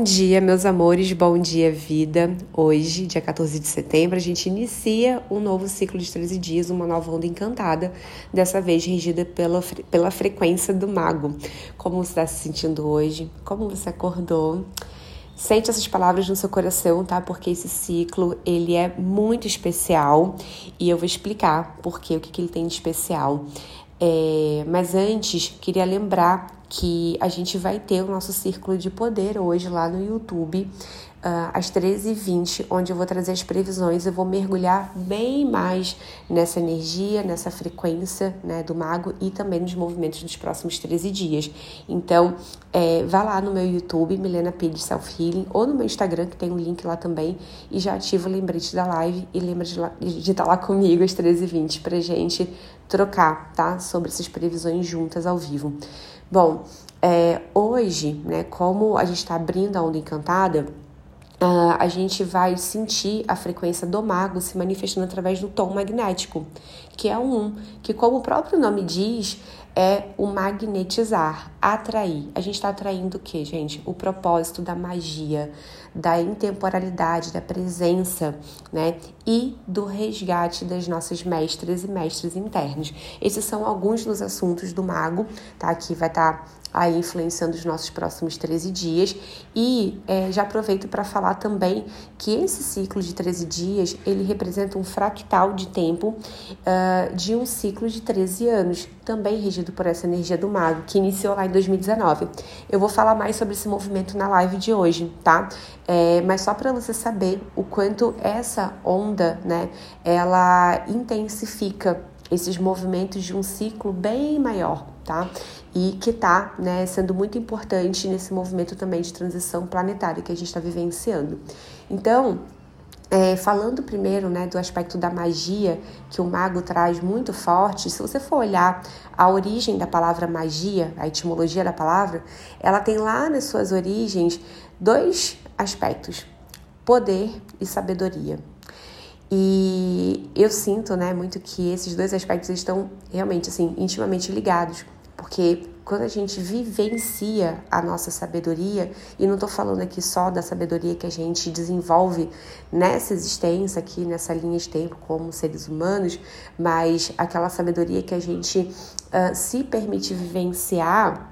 Bom dia, meus amores, bom dia, vida. Hoje, dia 14 de setembro, a gente inicia um novo ciclo de 13 dias, uma nova onda encantada, dessa vez regida pela, pela frequência do mago. Como você está se sentindo hoje? Como você acordou? Sente essas palavras no seu coração, tá? Porque esse ciclo, ele é muito especial e eu vou explicar por quê, o que, que ele tem de especial. É, mas antes, queria lembrar que a gente vai ter o nosso círculo de poder hoje lá no YouTube, uh, às 13h20, onde eu vou trazer as previsões. Eu vou mergulhar bem mais nessa energia, nessa frequência né, do mago e também nos movimentos dos próximos 13 dias. Então, é, vá lá no meu YouTube, Milena Pires Self Healing, ou no meu Instagram, que tem um link lá também, e já ativa o lembrete da live e lembra de, de estar tá lá comigo às 13h20 pra gente trocar, tá? Sobre essas previsões juntas ao vivo. Bom, é, hoje, né, como a gente está abrindo a onda encantada, uh, a gente vai sentir a frequência do mago se manifestando através do tom magnético, que é um, que como o próprio nome diz, é o magnetizar, atrair. A gente está atraindo o que, gente? O propósito da magia, da intemporalidade, da presença, né? E do resgate das nossas mestras e mestres internos. Esses são alguns dos assuntos do mago, tá? Que vai estar tá aí influenciando os nossos próximos 13 dias. E é, já aproveito para falar também que esse ciclo de 13 dias, ele representa um fractal de tempo uh, de um ciclo de 13 anos, também por essa energia do mago, que iniciou lá em 2019. Eu vou falar mais sobre esse movimento na live de hoje, tá? É, mas só para você saber o quanto essa onda, né, ela intensifica esses movimentos de um ciclo bem maior, tá? E que tá, né, sendo muito importante nesse movimento também de transição planetária que a gente está vivenciando. Então, é, falando primeiro né, do aspecto da magia que o mago traz muito forte, se você for olhar a origem da palavra magia, a etimologia da palavra, ela tem lá nas suas origens dois aspectos: poder e sabedoria. E eu sinto, né, muito que esses dois aspectos estão realmente assim intimamente ligados, porque quando a gente vivencia a nossa sabedoria, e não estou falando aqui só da sabedoria que a gente desenvolve nessa existência, aqui nessa linha de tempo, como seres humanos, mas aquela sabedoria que a gente uh, se permite vivenciar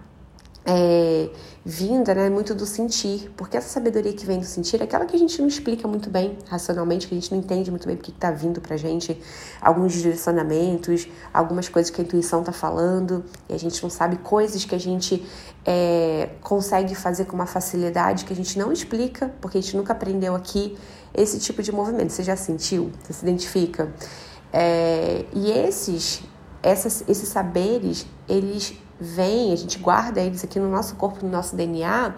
é, vinda né, muito do sentir, porque essa sabedoria que vem do sentir é aquela que a gente não explica muito bem racionalmente, que a gente não entende muito bem porque está vindo para gente, alguns direcionamentos, algumas coisas que a intuição está falando, e a gente não sabe coisas que a gente é, consegue fazer com uma facilidade que a gente não explica, porque a gente nunca aprendeu aqui esse tipo de movimento. Você já sentiu? Você se identifica? É, e esses, essas, esses saberes, eles vem, a gente guarda eles aqui no nosso corpo, no nosso DNA,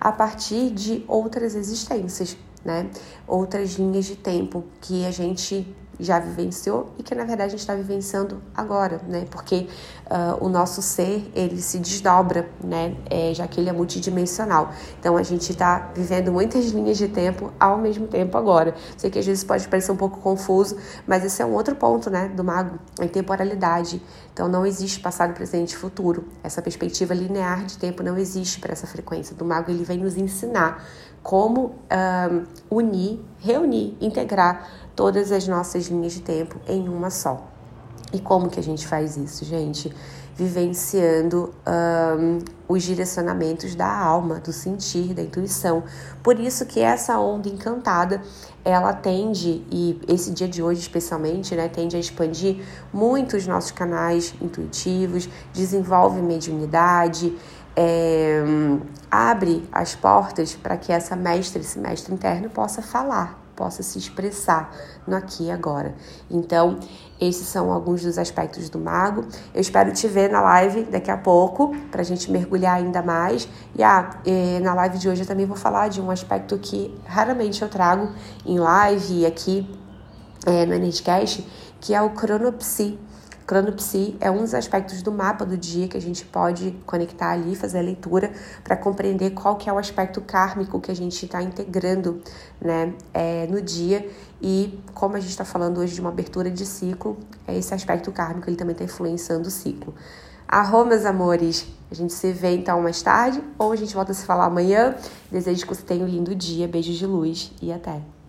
a partir de outras existências, né? Outras linhas de tempo que a gente já vivenciou e que na verdade a gente está vivenciando agora, né? Porque uh, o nosso ser ele se desdobra, né? É, já que ele é multidimensional. Então a gente está vivendo muitas linhas de tempo ao mesmo tempo agora. Sei que às vezes pode parecer um pouco confuso, mas esse é um outro ponto, né? Do mago, a temporalidade. Então não existe passado, presente futuro. Essa perspectiva linear de tempo não existe para essa frequência. Do mago ele vem nos ensinar como uh, unir, reunir, integrar todas as nossas linhas de tempo em uma só. E como que a gente faz isso, gente? Vivenciando um, os direcionamentos da alma, do sentir, da intuição. Por isso que essa onda encantada, ela tende, e esse dia de hoje especialmente, né, tende a expandir muito os nossos canais intuitivos, desenvolve mediunidade, é, abre as portas para que essa mestra, esse mestre interno possa falar, possa se expressar no aqui e agora. Então, esses são alguns dos aspectos do mago. Eu espero te ver na live daqui a pouco, para a gente mergulhar ainda mais. E ah, na live de hoje eu também vou falar de um aspecto que raramente eu trago em live e aqui é, no Energycast, que é o cronopsi Cronopsi é um dos aspectos do mapa do dia que a gente pode conectar ali, fazer a leitura para compreender qual que é o aspecto kármico que a gente está integrando né, é, no dia e como a gente está falando hoje de uma abertura de ciclo, é esse aspecto kármico ele também está influenciando o ciclo. Arro, meus amores! A gente se vê então mais tarde ou a gente volta a se falar amanhã. Desejo que você tenha um lindo dia. Beijos de luz e até!